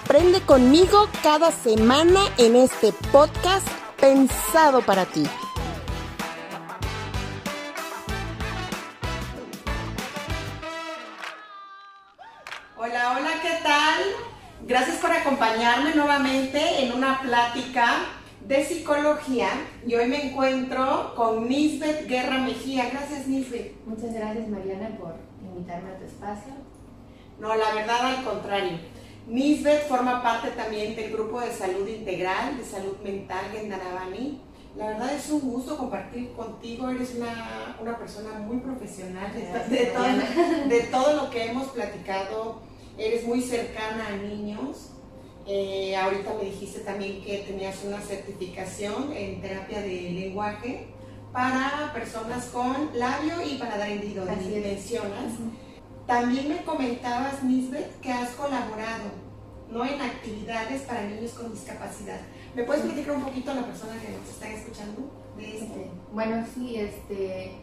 Aprende conmigo cada semana en este podcast pensado para ti. Hola, hola, ¿qué tal? Gracias por acompañarme nuevamente en una plática de psicología y hoy me encuentro con Nisbet Guerra Mejía. Gracias, Nisbet. Muchas gracias, Mariana, por invitarme a tu espacio. No, la verdad al contrario. Nisbet forma parte también del grupo de salud integral, de salud mental Gendaravani. La verdad es un gusto compartir contigo, eres una, una persona muy profesional de, de, todo, de, todo, lo que hemos platicado, eres muy cercana a niños. Eh, ahorita me dijiste también que tenías una certificación en terapia de lenguaje para personas con labio y paladar hendido, mencionas. También me comentabas, Nisbet, que has colaborado ¿no? en actividades para niños con discapacidad. ¿Me puedes platicar un poquito a la persona que nos está escuchando de esto? Bueno, sí, este,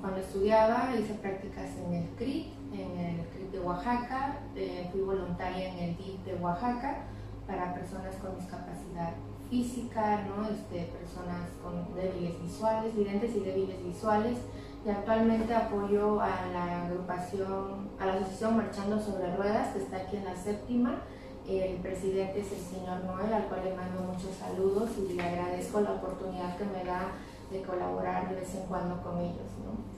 cuando estudiaba hice prácticas en el CRIT, en el CRIT de Oaxaca, eh, fui voluntaria en el DIF de Oaxaca para personas con discapacidad física, ¿no? este, personas con débiles visuales, videntes y débiles visuales y actualmente apoyo a la agrupación, a la asociación Marchando sobre Ruedas, que está aquí en la séptima. El presidente es el señor Noel, al cual le mando muchos saludos y le agradezco la oportunidad que me da de colaborar de vez en cuando con ellos. ¿no?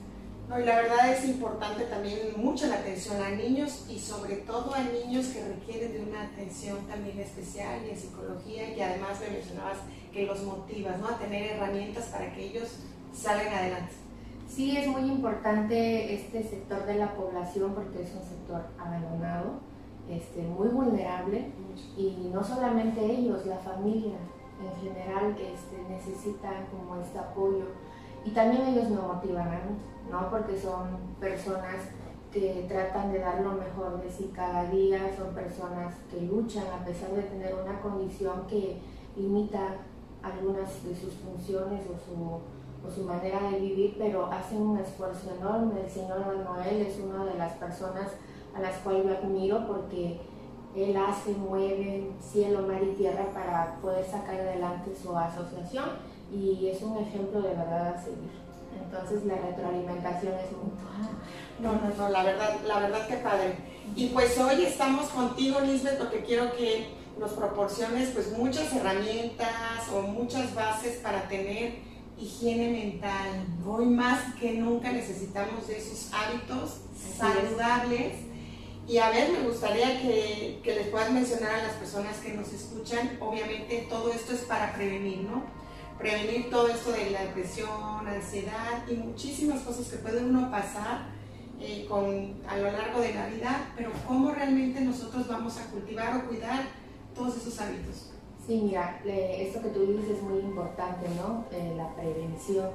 y la verdad es importante también mucho la atención a niños y sobre todo a niños que requieren de una atención también especial y en psicología y además me mencionabas que los motivas ¿no? a tener herramientas para que ellos salgan adelante. Sí es muy importante este sector de la población porque es un sector abandonado, este, muy vulnerable y no solamente ellos, la familia en general este, necesitan como este apoyo y también ellos me motivan ¿no? porque son personas que tratan de dar lo mejor de sí cada día, son personas que luchan a pesar de tener una condición que limita algunas de sus funciones o su o su manera de vivir, pero hacen un esfuerzo enorme. El señor Noel es una de las personas a las cuales yo admiro porque él hace, mueve cielo, mar y tierra para poder sacar adelante su asociación y es un ejemplo de verdad a seguir. Entonces la retroalimentación es mutua. No, no, no, la verdad, la verdad que padre. Y pues hoy estamos contigo, Lisbeth, porque quiero que nos proporciones pues muchas herramientas o muchas bases para tener higiene mental. Hoy más que nunca necesitamos de esos hábitos saludables. Y a ver, me gustaría que, que, les puedas mencionar a las personas que nos escuchan, obviamente todo esto es para prevenir, ¿no? Prevenir todo esto de la depresión, ansiedad y muchísimas cosas que puede uno pasar eh, con, a lo largo de la vida, pero cómo realmente nosotros vamos a cultivar o cuidar todos esos hábitos. Sí, mira, esto que tú dices es muy importante, ¿no? Eh, la prevención.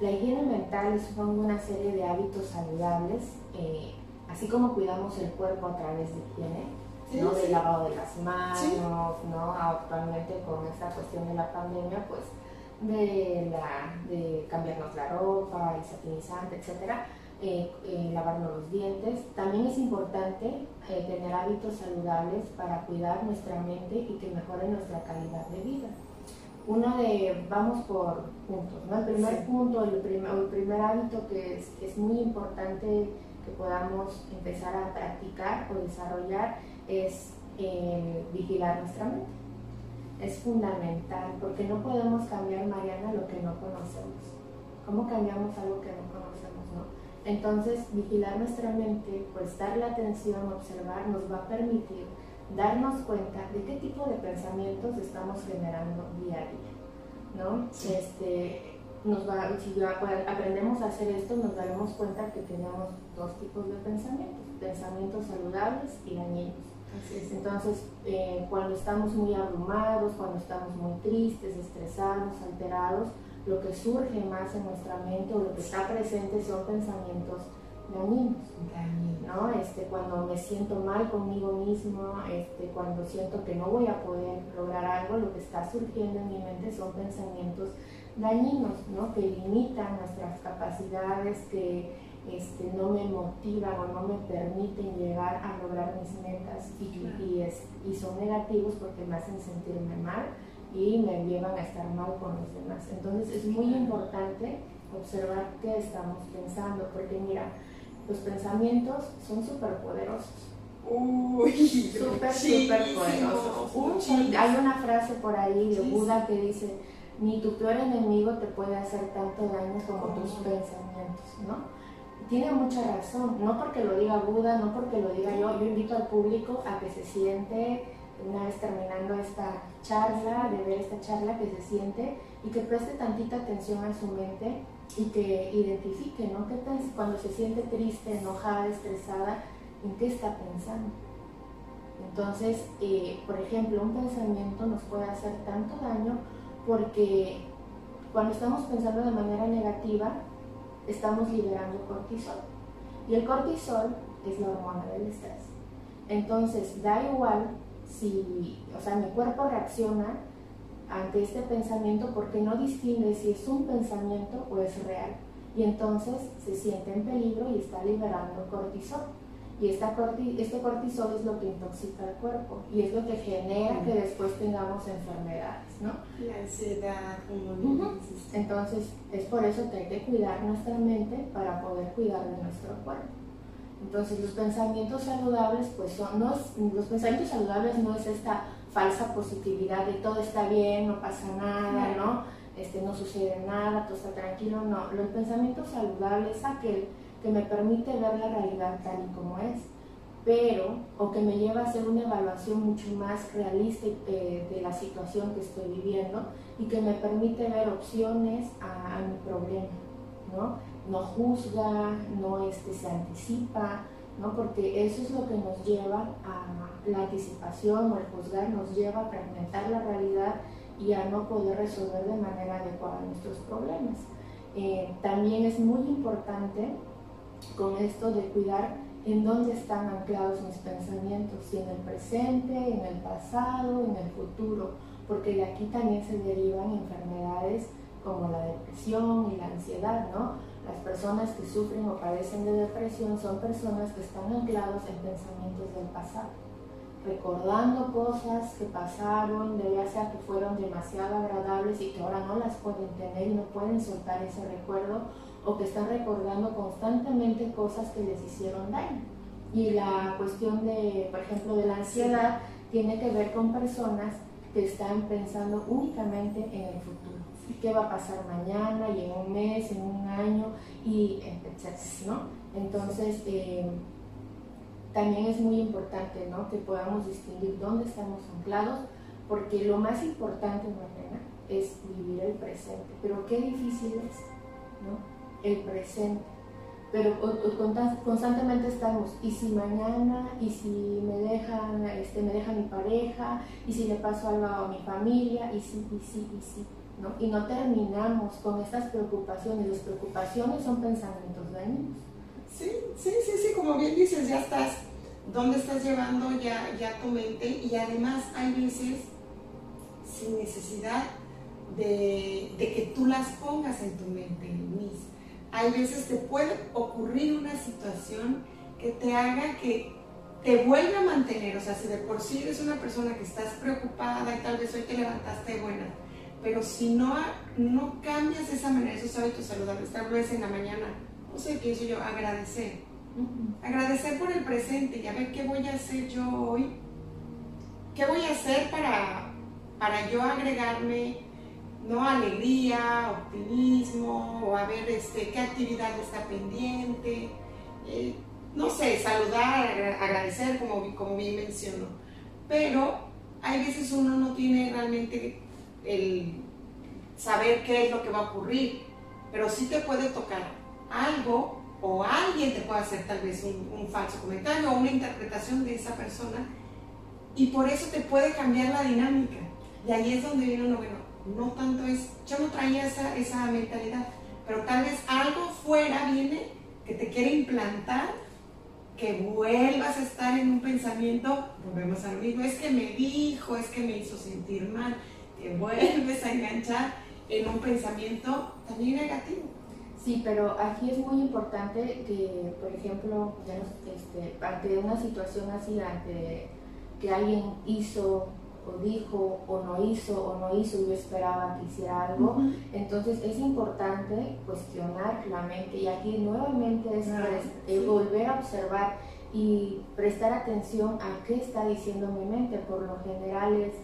La higiene mental son una serie de hábitos saludables, eh, así como cuidamos el cuerpo a través de higiene, ¿no? Del lavado de las manos, ¿no? Actualmente con esta cuestión de la pandemia, pues de, la, de cambiarnos la ropa, el satinizante, etcétera eh, eh, lavarnos los dientes. También es importante eh, tener hábitos saludables para cuidar nuestra mente y que mejore nuestra calidad de vida. Uno de, vamos por puntos, ¿no? El primer punto, el primer, el primer hábito que es, es muy importante que podamos empezar a practicar o desarrollar es vigilar nuestra mente. Es fundamental porque no podemos cambiar, Mariana, lo que no conocemos. ¿Cómo cambiamos algo que? No? Entonces, vigilar nuestra mente, prestar la atención, observar, nos va a permitir darnos cuenta de qué tipo de pensamientos estamos generando día a día. ¿no? Este, nos va, si aprendemos a hacer esto, nos daremos cuenta que tenemos dos tipos de pensamientos, pensamientos saludables y dañinos. Entonces, eh, cuando estamos muy abrumados, cuando estamos muy tristes, estresados, alterados, lo que surge más en nuestra mente o lo que está presente son pensamientos dañinos. ¿no? Este, cuando me siento mal conmigo mismo, este, cuando siento que no voy a poder lograr algo, lo que está surgiendo en mi mente son pensamientos dañinos, ¿no? que limitan nuestras capacidades, que este, no me motivan o no me permiten llegar a lograr mis metas y, y son negativos porque me hacen sentirme mal y me llevan a estar mal con los demás. Entonces es muy importante observar qué estamos pensando, porque mira, los pensamientos son súper poderosos. Uy, súper, súper poderosos. hay una frase por ahí de Buda que dice, ni tu peor enemigo te puede hacer tanto daño como tus pensamientos, ¿no? Tiene mucha razón, no porque lo diga Buda, no porque lo diga yo, yo invito al público a que se siente una vez terminando esta charla, de ver esta charla, que se siente y que preste tantita atención a su mente y que identifique, ¿no? ¿Qué cuando se siente triste, enojada, estresada, en qué está pensando? Entonces, eh, por ejemplo, un pensamiento nos puede hacer tanto daño porque cuando estamos pensando de manera negativa, estamos liberando cortisol. Y el cortisol es la hormona del estrés. Entonces, da igual si, o sea, mi cuerpo reacciona ante este pensamiento porque no distingue si es un pensamiento o es real. Y entonces se siente en peligro y está liberando cortisol. Y esta este cortisol es lo que intoxica el cuerpo y es lo que genera que después tengamos enfermedades, ¿no? La ansiedad, Entonces es por eso que hay que cuidar nuestra mente para poder cuidar de nuestro cuerpo. Entonces los pensamientos saludables, pues son, no los pensamientos saludables no es esta falsa positividad de todo está bien, no pasa nada, ¿no? Este, no sucede nada, todo está tranquilo, no. Los pensamientos saludables es aquel que me permite ver la realidad tal y como es, pero, o que me lleva a hacer una evaluación mucho más realista eh, de la situación que estoy viviendo y que me permite ver opciones a, a mi problema, ¿no? No juzga, no este, se anticipa, ¿no? porque eso es lo que nos lleva a la anticipación o el juzgar, nos lleva a fragmentar la realidad y a no poder resolver de manera adecuada nuestros problemas. Eh, también es muy importante con esto de cuidar en dónde están anclados mis pensamientos, si en el presente, en el pasado, en el futuro, porque de aquí también se derivan enfermedades como la depresión y la ansiedad, ¿no? Las personas que sufren o padecen de depresión son personas que están anclados en pensamientos del pasado, recordando cosas que pasaron, de ya sea que fueron demasiado agradables y que ahora no las pueden tener y no pueden soltar ese recuerdo, o que están recordando constantemente cosas que les hicieron daño. Y la cuestión de, por ejemplo, de la ansiedad tiene que ver con personas que están pensando únicamente en el futuro qué va a pasar mañana y en un mes, en un año, y etcétera, ¿no? Entonces, eh, también es muy importante. Que podamos distinguir dónde estamos anclados, porque lo más importante, es vivir el presente. Pero qué difícil es, ¿no? El presente. Pero constantemente estamos, y si mañana, y si me dejan, este, me deja mi pareja, y si le paso algo a mi familia, y si, y si, y si. Y no terminamos con estas preocupaciones. Las preocupaciones son pensamientos dañinos. Sí, sí, sí, sí, como bien dices, ya estás, ¿dónde estás llevando ya, ya tu mente? Y además hay veces sin necesidad de, de que tú las pongas en tu mente, Miss. Hay veces te puede ocurrir una situación que te haga que te vuelva a mantener, o sea, si de por sí eres una persona que estás preocupada y tal vez hoy te levantaste buena, pero si no, no cambias esa manera, esos hábitos saludables, tal vez en la mañana, no sé, pienso yo, agradecer. Agradecer por el presente y a ver qué voy a hacer yo hoy. ¿Qué voy a hacer para, para yo agregarme ¿no? alegría, optimismo, o a ver este, qué actividad está pendiente? Eh, no sé, saludar, agradecer, como, como bien menciono. Pero hay veces uno no tiene realmente el saber qué es lo que va a ocurrir, pero sí te puede tocar algo o alguien te puede hacer tal vez un, falso comentario o una interpretación de esa persona y por eso te puede cambiar la dinámica. Y ahí es donde viene uno, bueno, no tanto es, yo no traía esa, esa mentalidad, pero tal vez algo fuera viene que te quiere implantar, que vuelvas a estar en un pensamiento, volvemos a lo mismo, es que me dijo, es que me hizo sentir mal, te vuelves a enganchar en un pensamiento también negativo. Sí, pero aquí es muy importante que, por ejemplo, este, ante una situación así, ante que alguien hizo o dijo o no hizo o no hizo, yo esperaba que hiciera algo, entonces es importante cuestionar la mente y aquí nuevamente es eh, volver a observar y prestar atención a qué está diciendo mi mente, por lo general es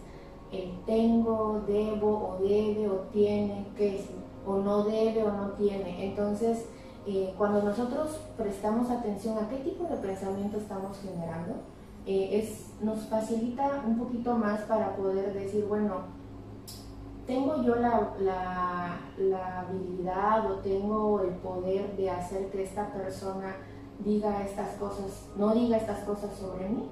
el tengo, debo o debe o tiene, qué es o no debe o no tiene. Entonces, eh, cuando nosotros prestamos atención a qué tipo de pensamiento estamos generando, eh, es, nos facilita un poquito más para poder decir, bueno, tengo yo la, la, habilidad o tengo el poder de hacer que esta persona diga estas cosas, no diga estas cosas sobre mí.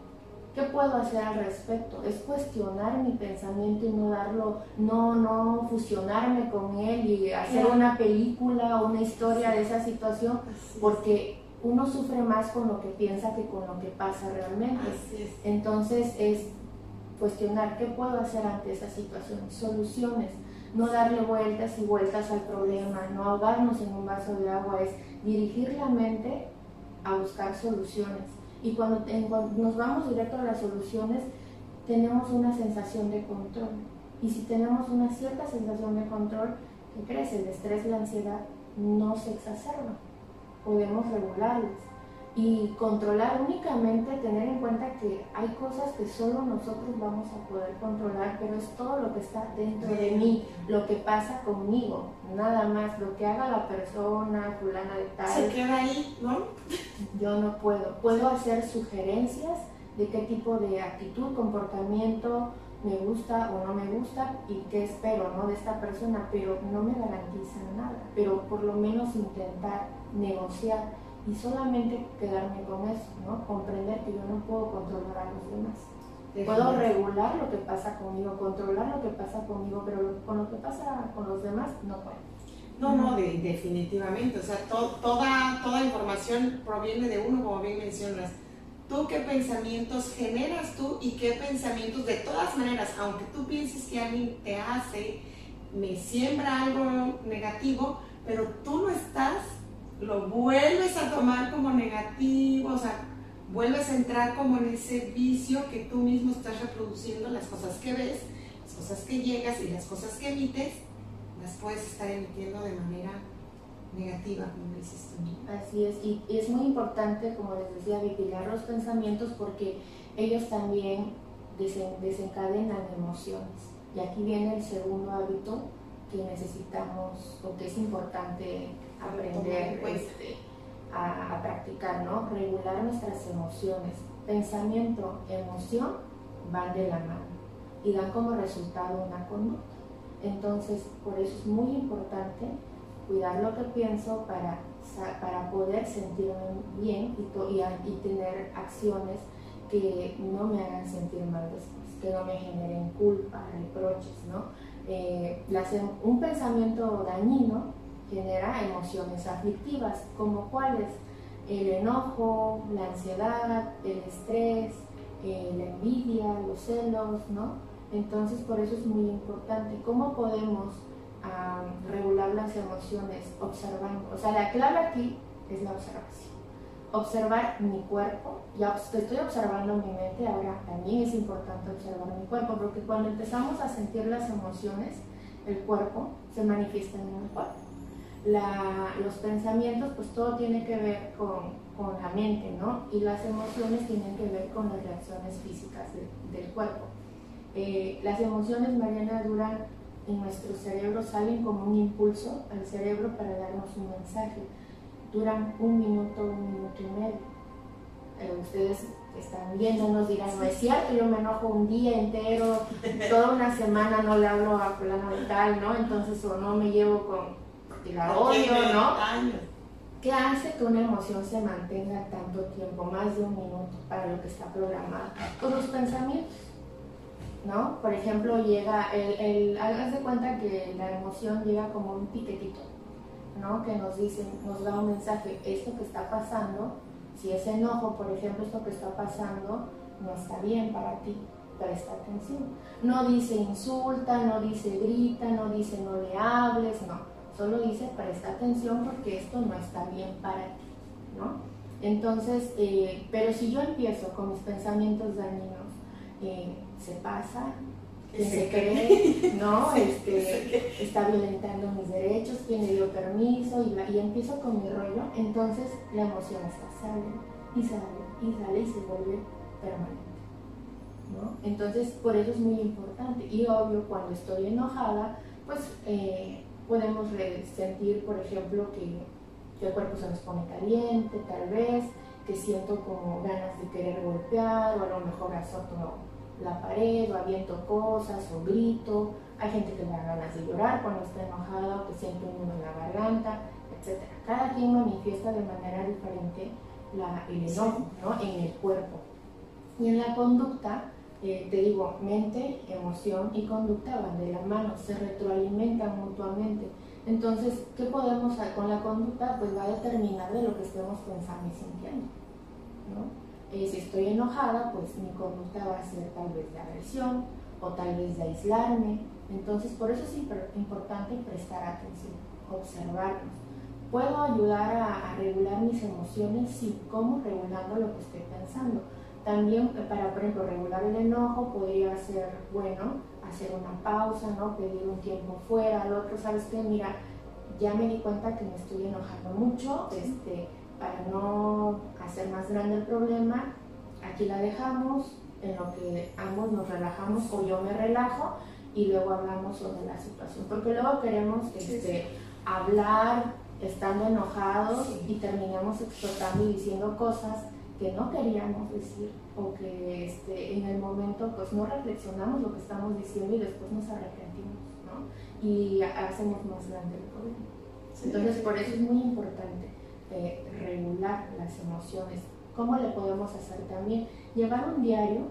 ¿Qué puedo hacer al respecto? Es cuestionar mi pensamiento y no darlo, no, no fusionarme con él y hacer una película o una historia de esa situación, porque uno sufre más con lo que piensa que con lo que pasa realmente. Entonces es cuestionar qué puedo hacer ante esa situación, soluciones, no darle vueltas y vueltas al problema, no ahogarnos en un vaso de agua, es dirigir la mente a buscar soluciones y cuando, nos vamos directo a las soluciones, tenemos una sensación de control. Y si tenemos una cierta sensación de control, ¿qué crece? El estrés y la ansiedad no se exacerban. Podemos regularlos y controlar únicamente, tener en cuenta que hay cosas que solo nosotros vamos a poder controlar, pero es todo lo que está dentro de mí, lo que pasa conmigo, nada más, lo que haga la persona, fulana de tal. Se queda ahí, ¿no? Yo no puedo. Puedo hacer sugerencias de qué tipo de actitud, comportamiento me gusta o no me gusta y qué espero ¿no? de esta persona, pero no me garantizan nada, pero por lo menos intentar negociar y solamente quedarme con eso, ¿no? Comprender que yo no puedo controlar a los demás. Puedo regular lo que pasa conmigo, controlar lo que pasa conmigo, pero con lo que pasa con los demás no puedo. No, no, definitivamente. O sea, toda, toda información proviene de uno, como bien mencionas. Tú qué pensamientos generas tú y qué pensamientos, de todas maneras, aunque tú pienses que alguien te hace, me siembra algo negativo, pero tú no estás lo vuelves a tomar como negativo, o sea, vuelves a entrar como en ese vicio que tú mismo estás reproduciendo, las cosas que ves, las cosas que llegas y las cosas que emites, las puedes estar emitiendo de manera negativa, como dices tú. Así es, y, es muy importante, como les decía, vigilar los pensamientos porque ellos también desencadenan emociones. Y aquí viene el segundo hábito que necesitamos o que es importante aprender este, a, practicar, ¿no? Regular nuestras emociones. Pensamiento, emoción van de la mano y dan como resultado una conducta. Entonces, por eso es muy importante cuidar lo que pienso para, para poder sentirme bien y, y, tener acciones que no me hagan sentir mal después, que no me generen culpa, reproches, ¿no? Eh, un pensamiento dañino genera emociones aflictivas, como cuáles, el enojo, la ansiedad, el estrés, eh, la envidia, los celos, ¿no? Entonces por eso es muy importante cómo podemos regular las emociones observando. O sea, la clave aquí es la observación. Observar mi cuerpo, ya estoy observando mi mente, ahora también es importante observar mi cuerpo, porque cuando empezamos a sentir las emociones, el cuerpo se manifiesta en el cuerpo los pensamientos, pues todo tiene que ver con, la mente, ¿no? Y las emociones tienen que ver con las reacciones físicas del cuerpo. Eh, las emociones, Mariana, duran en nuestro cerebro, salen como un impulso al cerebro para darnos un mensaje. Duran un minuto, un minuto y medio. Eh, ustedes están viendo, nos dirán, no es cierto, yo me enojo un día entero, toda una semana no le hablo a fulano de tal, ¿no? Entonces, o no me llevo con la odio, ¿no? ¿Qué hace que una emoción se mantenga tanto tiempo, más de un minuto, para lo que está programado? Pues los pensamientos, ¿no? Por ejemplo, llega, el, el, hagas de cuenta que la emoción llega como un piquetito, ¿no? Que nos dice, nos da un mensaje, esto que está pasando, si es enojo, por ejemplo, esto que está pasando, no está bien para ti, presta atención. No dice insulta, no dice grita, no dice no le hables, no solo dice presta atención porque esto no está bien para ti, ¿no? Entonces, eh, pero si yo empiezo con mis pensamientos dañinos, eh, se pasa, se, cree, ¿no? Este, está violentando mis derechos, quién le dio permiso y, y, empiezo con mi rollo, entonces la emoción está sale y sale y sale y se vuelve permanente. ¿no? Entonces, por eso es muy importante. Y obvio, cuando estoy enojada, pues eh, podemos sentir, por ejemplo, que, el cuerpo se nos pone caliente, tal vez, que siento como ganas de querer golpear, o a lo mejor azoto la pared, o aviento cosas, o grito. Hay gente que le da ganas de llorar cuando está enojada, o que siente un en la garganta, etc. Cada quien manifiesta de manera diferente la, el enojo ¿no? en el cuerpo. Y en la conducta, eh, te digo, mente, emoción y conducta van de la mano, se retroalimentan mutuamente. Entonces, ¿qué podemos hacer con la conducta? Pues va a determinar de lo que estemos pensando y sintiendo. Eh, si estoy enojada, pues mi conducta va a ser tal vez de agresión o tal vez de aislarme. Entonces, por eso es importante prestar atención, observarnos. ¿Puedo ayudar a, a regular mis emociones? Sí, ¿cómo? Regulando lo que estoy pensando también para, por ejemplo, regular el enojo podría ser bueno hacer una pausa, ¿no? Pedir un tiempo fuera al otro, ¿sabes qué? Mira, ya me di cuenta que me estoy enojando mucho, este, para no hacer más grande el problema, aquí la dejamos, en lo que ambos nos relajamos o yo me relajo y luego hablamos sobre la situación, porque luego queremos este, hablar estando enojados y terminamos explotando y diciendo cosas que no queríamos decir o que este, en el momento pues no reflexionamos lo que estamos diciendo y después nos arrepentimos, ¿no? Y hacemos más grande el problema. Entonces por eso es muy importante eh, regular las emociones. ¿Cómo le podemos hacer también? Llevar un diario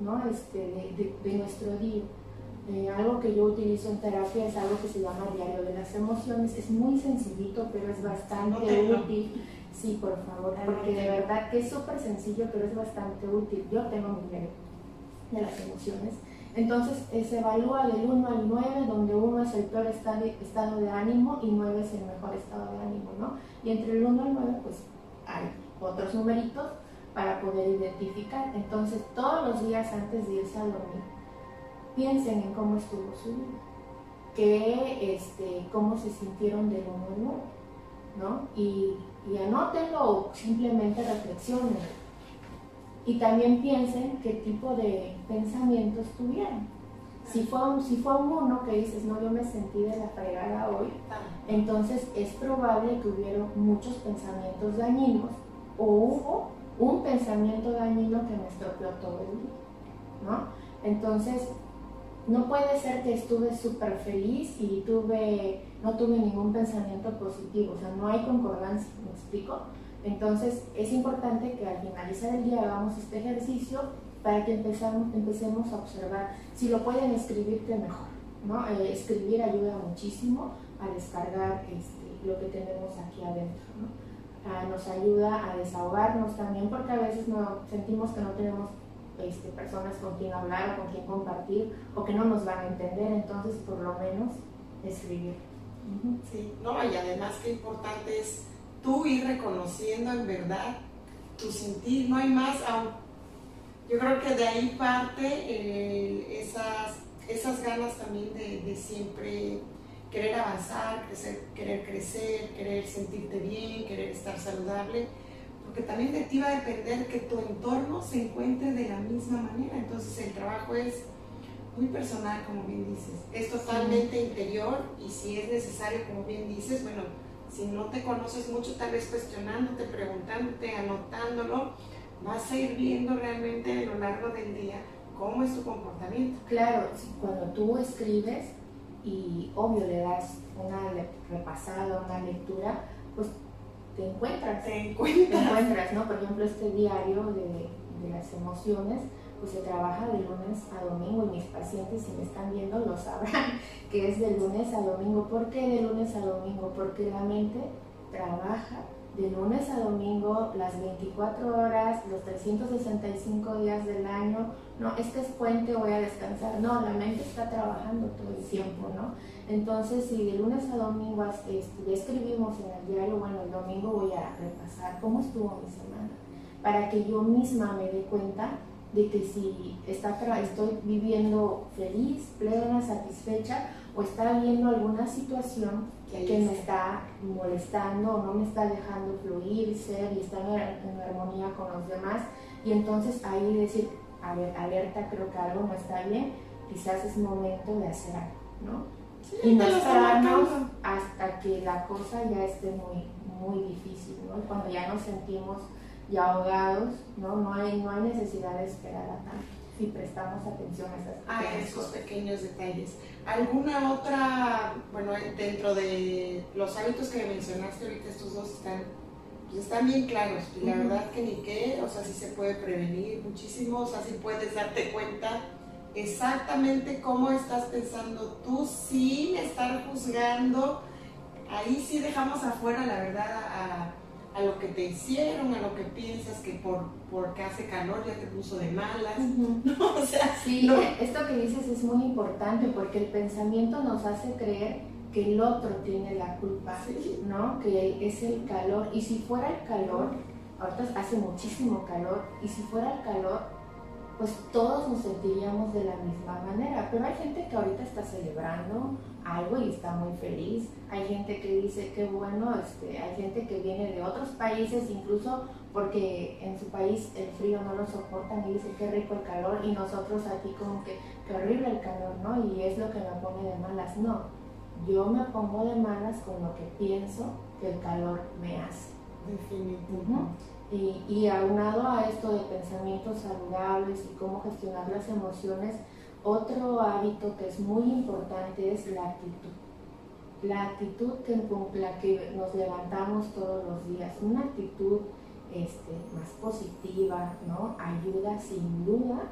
¿no? este, de, de, nuestro día. Eh, algo que yo utilizo en terapia es algo que se llama diario de las emociones. Es muy sencillito, pero es bastante útil Sí, por favor, porque de verdad que es súper sencillo, pero es bastante útil. Yo tengo mi diario de las emociones. Entonces eh, se evalúa del 1 al 9, donde 1 es el peor estado de ánimo y 9 es el mejor estado de ánimo, ¿no? Y entre el 1 al 9, pues hay otros numeritos para poder identificar. Entonces, todos los días antes de irse a dormir, piensen en cómo estuvo su vida, que, este, cómo se sintieron del 1 al 9, ¿no? Y y anótenlo o simplemente reflexionen. Y también piensen qué tipo de pensamientos tuvieron. Si fue, un, si fue un uno que dices, no, yo me sentí de la fregada hoy, entonces es probable que hubieron muchos pensamientos dañinos o hubo un pensamiento dañino que me estropeó todo el día, ¿no? Entonces, no puede ser que estuve súper feliz y tuve, no tuve ningún pensamiento positivo, o sea, no hay concordancia, ¿me explico? Entonces es importante que al finalizar el día hagamos este ejercicio para que empecemos a observar. Si lo pueden escribir, que mejor. ¿no? Eh, escribir ayuda muchísimo a descargar este, lo que tenemos aquí adentro. Ah, nos ayuda a desahogarnos también porque a veces no, sentimos que no tenemos este, personas con quien hablar o con quien compartir o que no nos van a entender, entonces por lo menos escribir. No, y además qué importante es tú ir reconociendo en verdad tu sentir, no hay más, yo creo que de ahí parte eh, esas, esas ganas también de, de, siempre querer avanzar, querer crecer, querer sentirte bien, querer estar saludable porque también de ti va a depender que tu entorno se encuentre de la misma manera. Entonces el trabajo es muy personal, como bien dices. Es totalmente interior y si es necesario, como bien dices, bueno, si no te conoces mucho, tal vez cuestionándote, preguntándote, anotándolo, vas a ir viendo realmente a lo largo del día cómo es tu comportamiento. Claro, cuando tú escribes y obvio le das una repasada, una lectura, pues te encuentras. Te encuentras. Te encuentras, ¿no? Por ejemplo, este diario de, de las emociones, pues se trabaja de lunes a domingo y mis pacientes si me están viendo lo sabrán que es de lunes a domingo. ¿Por qué de lunes a domingo? Porque la mente trabaja de lunes a domingo, las 24 horas, los 365 días del año. No, este es puente, voy a descansar. No, la mente está trabajando todo el tiempo, ¿no? Entonces, si de lunes a domingo este, ya escribimos en el diario, bueno, el domingo voy a repasar cómo estuvo mi semana, para que yo misma me dé cuenta de que si está, estoy viviendo feliz, plena, satisfecha, o está viendo alguna situación que me está molestando o no me está dejando fluir, ser y estar en, armonía con los demás. Y entonces ahí decir, a ver, alerta, creo que algo no está bien, quizás es momento de hacer algo, ¿no? y no esperarnos hasta que la cosa ya esté muy, muy difícil, ¿no? Cuando ya nos sentimos ya ahogados, ¿no? No hay, no hay necesidad de esperar a tanto si prestamos atención a, esas esos pequeños detalles. ¿Alguna otra, bueno, dentro de los hábitos que mencionaste ahorita, estos dos están, pues están bien claros, y la verdad que ni qué, o sea, sí se puede prevenir muchísimo, o sea, sí puedes darte cuenta exactamente cómo estás pensando tú sin estar juzgando. Ahí sí dejamos afuera, la verdad, a a lo que te hicieron, a lo que piensas que por porque hace calor ya te puso de malas. o sea, sí, esto que dices es muy importante porque el pensamiento nos hace creer que el otro tiene la culpa, ¿no? Que es el calor. Y si fuera el calor, ahorita hace muchísimo calor, y si fuera el calor, pues todos nos sentiríamos de la misma manera. Pero hay gente que ahorita está celebrando, algo y está muy feliz. Hay gente que dice que bueno, este, hay gente que viene de otros países incluso porque en su país el frío no lo soportan y dice qué rico el calor y nosotros aquí como que qué horrible el calor, ¿no? Y es lo que me pone de malas. No, yo me pongo de malas con lo que pienso que el calor me hace. Definitivamente. Y, y aunado a esto de pensamientos saludables y cómo gestionar las emociones, otro hábito que es muy importante es la actitud. La actitud que, con la que nos levantamos todos los días, una actitud este, más positiva, ¿no? Ayuda sin duda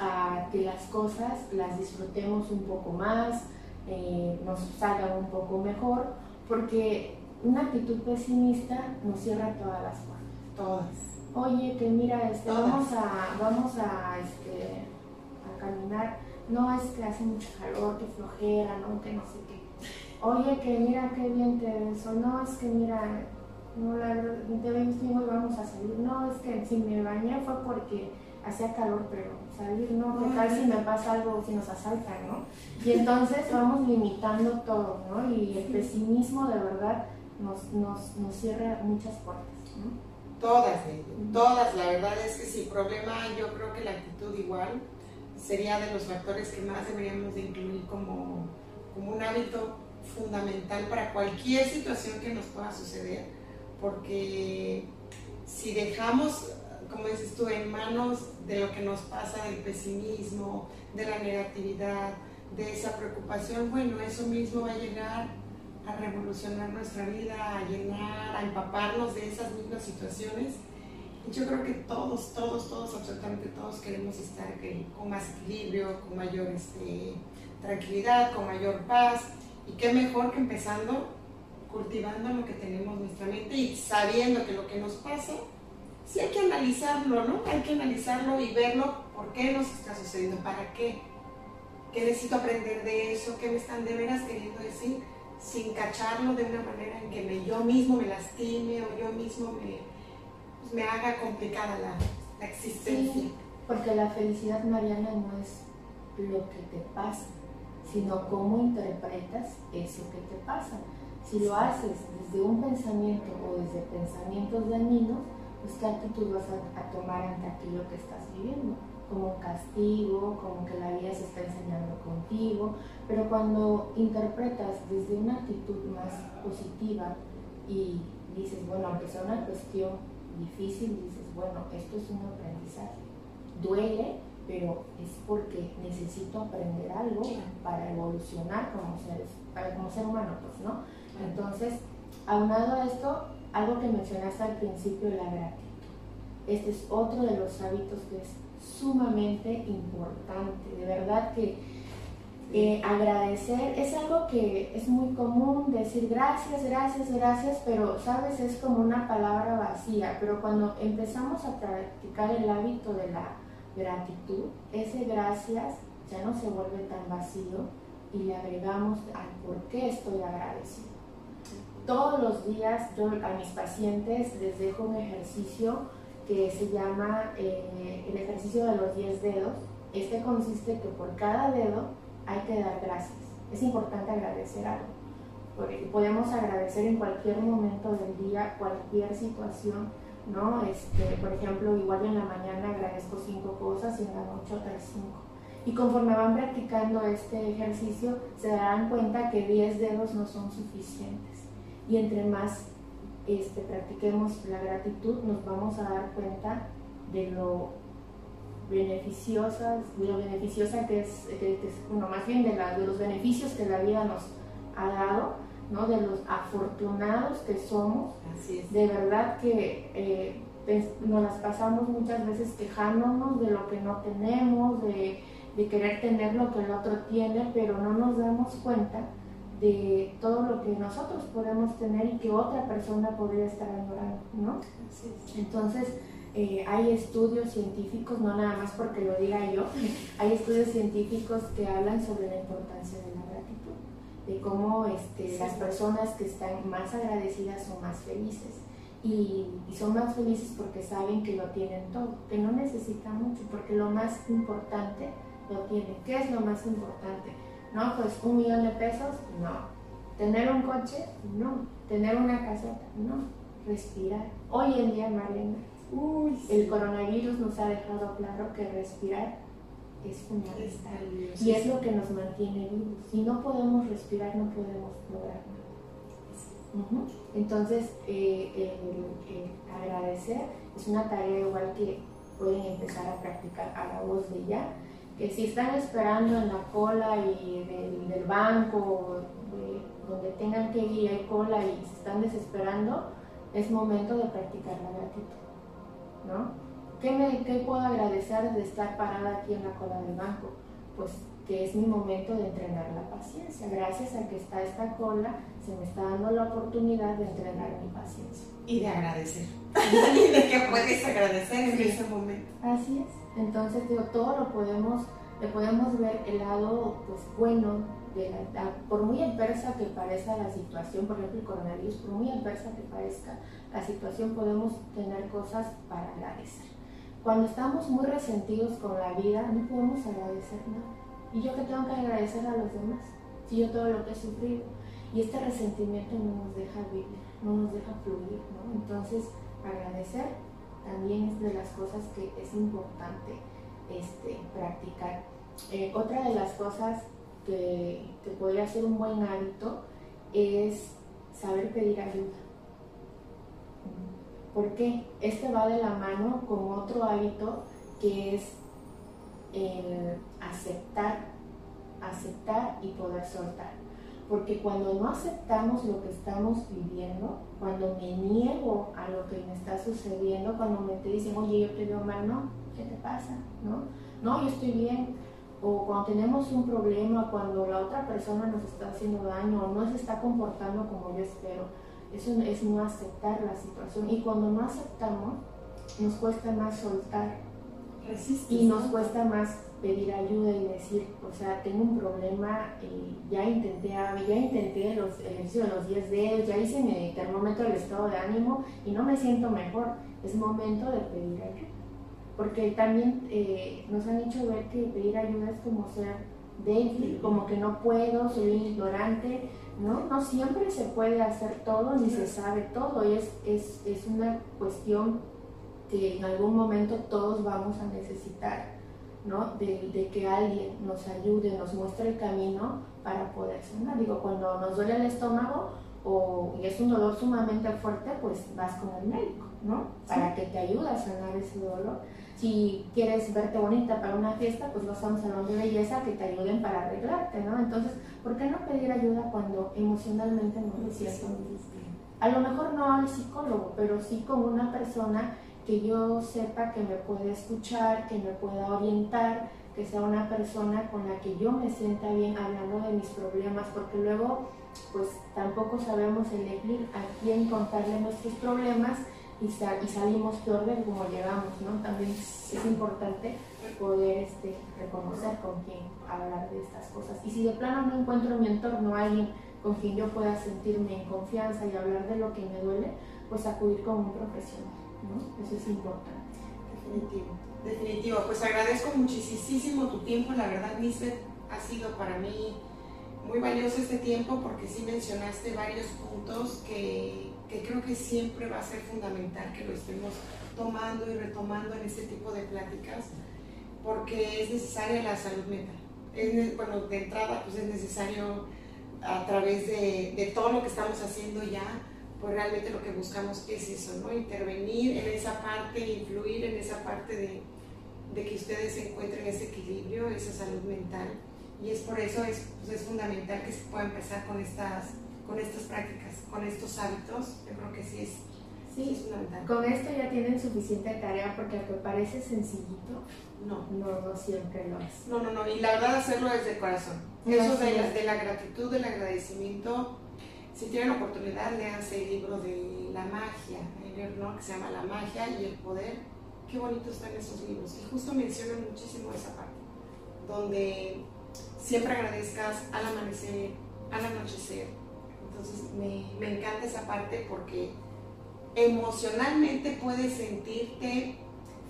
a, que las cosas las disfrutemos un poco más, eh, nos salgan un poco mejor, porque una actitud pesimista nos cierra todas las puertas. Todas. Oye, que mira, este, vamos a, vamos a, este, caminar, no es que hace mucho calor, que flojera, no, que no sé qué. Oye, que mira qué bien te ves, o no, es que mira, no, la te ves bien y vamos a salir. No, es que si me bañé fue porque hacía calor, pero salir no, ¿qué tal si me pasa algo, si nos asaltan, no? Y entonces vamos limitando todo, ¿no? Y el pesimismo de verdad nos, nos, nos cierra muchas puertas, ¿no? Todas, todas, la verdad es que sin problema yo creo que la actitud igual sería de los factores que más deberíamos de incluir como, como un hábito fundamental para cualquier situación que nos pueda suceder, porque si dejamos, como dices tú, en manos de lo que nos pasa, del pesimismo, de la negatividad, de esa preocupación, bueno, eso mismo va a llegar a revolucionar nuestra vida, a llenar, a empaparnos de esas mismas situaciones yo creo que todos, todos, todos, absolutamente todos queremos estar con más equilibrio, con mayor este, tranquilidad, con mayor paz. Y qué mejor que empezando cultivando lo que tenemos en nuestra mente y sabiendo que lo que nos pasa, sí hay que analizarlo, ¿no? Hay que analizarlo y verlo por qué nos está sucediendo, para qué. ¿Qué necesito aprender de eso? ¿Qué me están de veras queriendo decir? Sin cacharlo de una manera en que yo mismo me lastime o yo mismo me, me haga complicada la, existencia. porque la felicidad, Mariana, no es lo que te pasa, sino cómo interpretas eso que te pasa. Si lo haces desde un pensamiento o desde pensamientos dañinos, pues qué actitud vas a, tomar ante aquello que estás viviendo, como castigo, como que la vida se está enseñando contigo, pero cuando interpretas desde una actitud más positiva y dices, bueno, aunque sea una cuestión difícil, dices, bueno, esto es un aprendizaje. Duele, pero es porque necesito aprender algo para evolucionar como, seres, para, como ser humano, pues, ¿no? Entonces, Aunado a esto, algo que mencionaste al principio, la gratitud. Este es otro de los hábitos que es sumamente importante. De verdad que eh, agradecer es algo que es muy común decir gracias, gracias, gracias, pero sabes, es como una palabra vacía. Pero cuando empezamos a practicar el hábito de la gratitud, ese gracias ya no se vuelve tan vacío y le agregamos al por qué estoy agradecido. Todos los días yo a mis pacientes les dejo un ejercicio que se llama eh, el ejercicio de los 10 dedos. Este consiste que por cada dedo hay que dar gracias. Es importante agradecer algo. Porque podemos agradecer en cualquier momento del día, cualquier situación, ¿no? Este, por ejemplo, igual en la mañana agradezco cinco cosas y en la noche otras cinco. Y conforme van practicando este ejercicio, se darán cuenta que 10 dedos no son suficientes. Y entre más este, practiquemos la gratitud, nos vamos a dar cuenta de lo beneficiosa, de lo beneficiosa que es, bueno, más bien de, de, los beneficios que la vida nos ha dado, ¿no? de los afortunados que somos. De verdad que eh, nos las pasamos muchas veces quejándonos de lo que no tenemos, de, de querer tener lo que el otro tiene, pero no nos damos cuenta de todo lo que nosotros podemos tener y que otra persona podría estar añorando, ¿no? Entonces, eh, hay estudios científicos, no nada más porque lo diga yo, hay estudios científicos que hablan sobre la importancia de la gratitud, de cómo este, las personas que están más agradecidas son más felices. Y, y, son más felices porque saben que lo tienen todo, que no necesitan mucho, porque lo más importante lo tienen. ¿Qué es lo más importante? No, pues un millón de pesos, no. Tener un coche, no. Tener una caseta, no. Respirar. Hoy en día, El coronavirus nos ha dejado claro que respirar es fundamental y es lo que nos mantiene vivos. Si no podemos respirar, no podemos lograr nada. Entonces, eh, agradecer es una tarea igual que pueden empezar a practicar a la voz de ya que si están esperando en la cola y del, banco, donde tengan que ir, hay cola y se están desesperando, es momento de practicar la gratitud. ¿No? ¿Qué, me, ¿Qué puedo agradecer de estar parada aquí en la cola del banco? Pues que es mi momento de entrenar la paciencia. Gracias a que está esta cola, se me está dando la oportunidad de entrenar mi paciencia. Y de agradecer. y de que puedes agradecer en ese momento. Así es. Entonces, digo, todo lo podemos, le podemos ver el lado pues, bueno de la, por muy adversa que parezca la situación, por ejemplo el coronavirus, por muy adversa que parezca la situación, podemos tener cosas para agradecer. Cuando estamos muy resentidos con la vida, no podemos agradecer nada. ¿Y yo qué tengo que agradecer a los demás? Si yo todo lo que he sufrido. Y este resentimiento no nos deja vivir, no nos deja fluir, ¿no? Entonces, agradecer también es de las cosas que es importante este, practicar. Eh, otra de las cosas que, que, podría ser un buen hábito es saber pedir ayuda. ¿Por qué? Este va de la mano con otro hábito que es el aceptar, aceptar y poder soltar. Porque cuando no aceptamos lo que estamos viviendo, cuando me niego a lo que me está sucediendo, cuando me te dicen, oye, yo te veo mal, no, ¿qué te pasa? No, no, yo estoy bien. O cuando tenemos un problema, cuando la otra persona nos está haciendo daño o no se está comportando como yo espero, eso es no aceptar la situación. Y cuando no aceptamos, nos cuesta más soltar. y nos cuesta más pedir ayuda y decir, o sea, tengo un problema, y ya intenté, ya intenté los ejercicios de los 10 dedos, ya hice mi termómetro del estado de ánimo y no me siento mejor. Es momento de pedir ayuda. Porque también eh, nos han hecho ver que pedir ayuda es como ser débil, como que no puedo, soy ignorante. No, no siempre se puede hacer todo ni se sabe todo. Y es, es, es una cuestión que en algún momento todos vamos a necesitar ¿no? De, que alguien nos ayude, nos muestre el camino para poder sanar. Digo, cuando nos duele el estómago o, y es un dolor sumamente fuerte, pues vas con el médico, ¿no? Para que te ayude a sanar ese dolor. Si quieres verte bonita para una fiesta, pues vas a un salón de belleza que te ayuden para arreglarte, ¿no? Entonces, ¿por qué no pedir ayuda cuando emocionalmente no te sientes? A lo mejor no al psicólogo, pero sí con una persona que yo sepa que me puede escuchar, que me pueda orientar, que sea una persona con la que yo me sienta bien hablando de mis problemas, porque luego pues tampoco sabemos elegir a quién contarle nuestros problemas y, y salimos peor de como llegamos, ¿no? También es importante poder este, reconocer con quién hablar de estas cosas. Y si de plano no encuentro en mi entorno a alguien con quien yo pueda sentirme en confianza y hablar de lo que me duele, pues acudir con un profesional, ¿no? Eso es importante. Definitivo, definitivo. Pues agradezco muchísimo tu tiempo, la verdad, Lisbeth, ha sido para mí muy valioso este tiempo porque sí mencionaste varios puntos que, que creo que siempre va a ser fundamental que lo estemos tomando y retomando en este tipo de pláticas porque es necesaria la salud mental. Es, bueno, de entrada pues es necesario a través de, de, todo lo que estamos haciendo ya, pues realmente lo que buscamos es eso, ¿no? Intervenir en esa parte, influir en esa parte de, de que ustedes encuentren ese equilibrio, esa salud mental. Y es por eso es, pues es fundamental que se pueda empezar con estas, con estas prácticas, con estos hábitos. Yo creo que sí es, sí, es fundamental. Con esto ya tienen suficiente tarea porque aunque parece sencillito, no. no, no siempre lo es. No, no, no. Y la verdad hacerlo desde el corazón eso de la, de la, gratitud, del agradecimiento, si tienen oportunidad, léanse el libro de la magia, ¿no? que se llama La magia y el poder. Qué bonitos están esos libros. Y justo mencionan muchísimo esa parte, donde siempre agradezcas al amanecer, al anochecer. Entonces me, me encanta esa parte porque emocionalmente puedes sentirte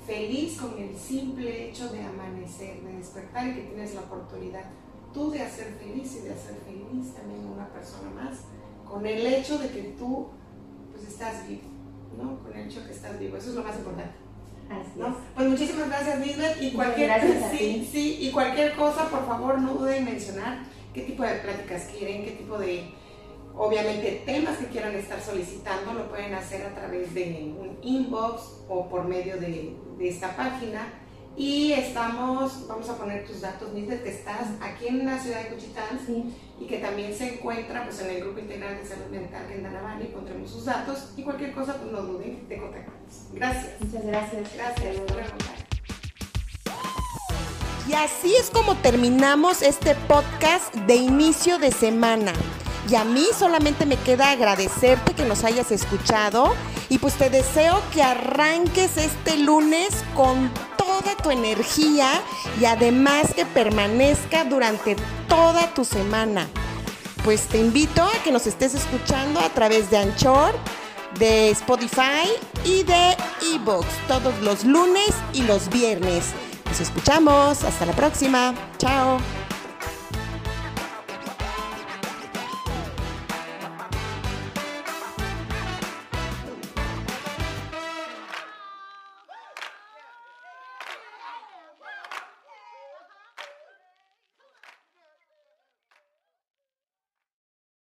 feliz con el simple hecho de amanecer, de despertar y que tienes la oportunidad tú de hacer feliz y de hacer feliz también a una persona más, con el hecho de que tú pues estás vivo, ¿no? Con el hecho de que estás vivo, eso es lo más importante. ¿no? Pues muchísimas gracias, Lisbeth. Y cualquier, sí, sí, y cualquier cosa, por favor, no duden en mencionar qué tipo de pláticas quieren, qué tipo de, obviamente, temas que quieran estar solicitando, lo pueden hacer a través de un inbox o por medio de, de esta página y estamos, vamos a poner tus datos, Nisbet, que estás aquí en la ciudad de Cuchitán y que también se encuentra pues, en el Grupo Integral de Salud Mental que en Danavani, pondremos sus datos y cualquier cosa, pues no duden de contactarnos. Gracias. Muchas gracias. Gracias. Y así es como terminamos este podcast de inicio de semana. Y a mí solamente me queda agradecerte que nos hayas escuchado y pues te deseo que arranques este lunes con toda tu energía y además que permanezca durante toda tu semana. Pues te invito a que nos estés escuchando a través de Anchor, de Spotify y de eBooks todos los lunes y los viernes. Nos escuchamos. Hasta la próxima. Chao.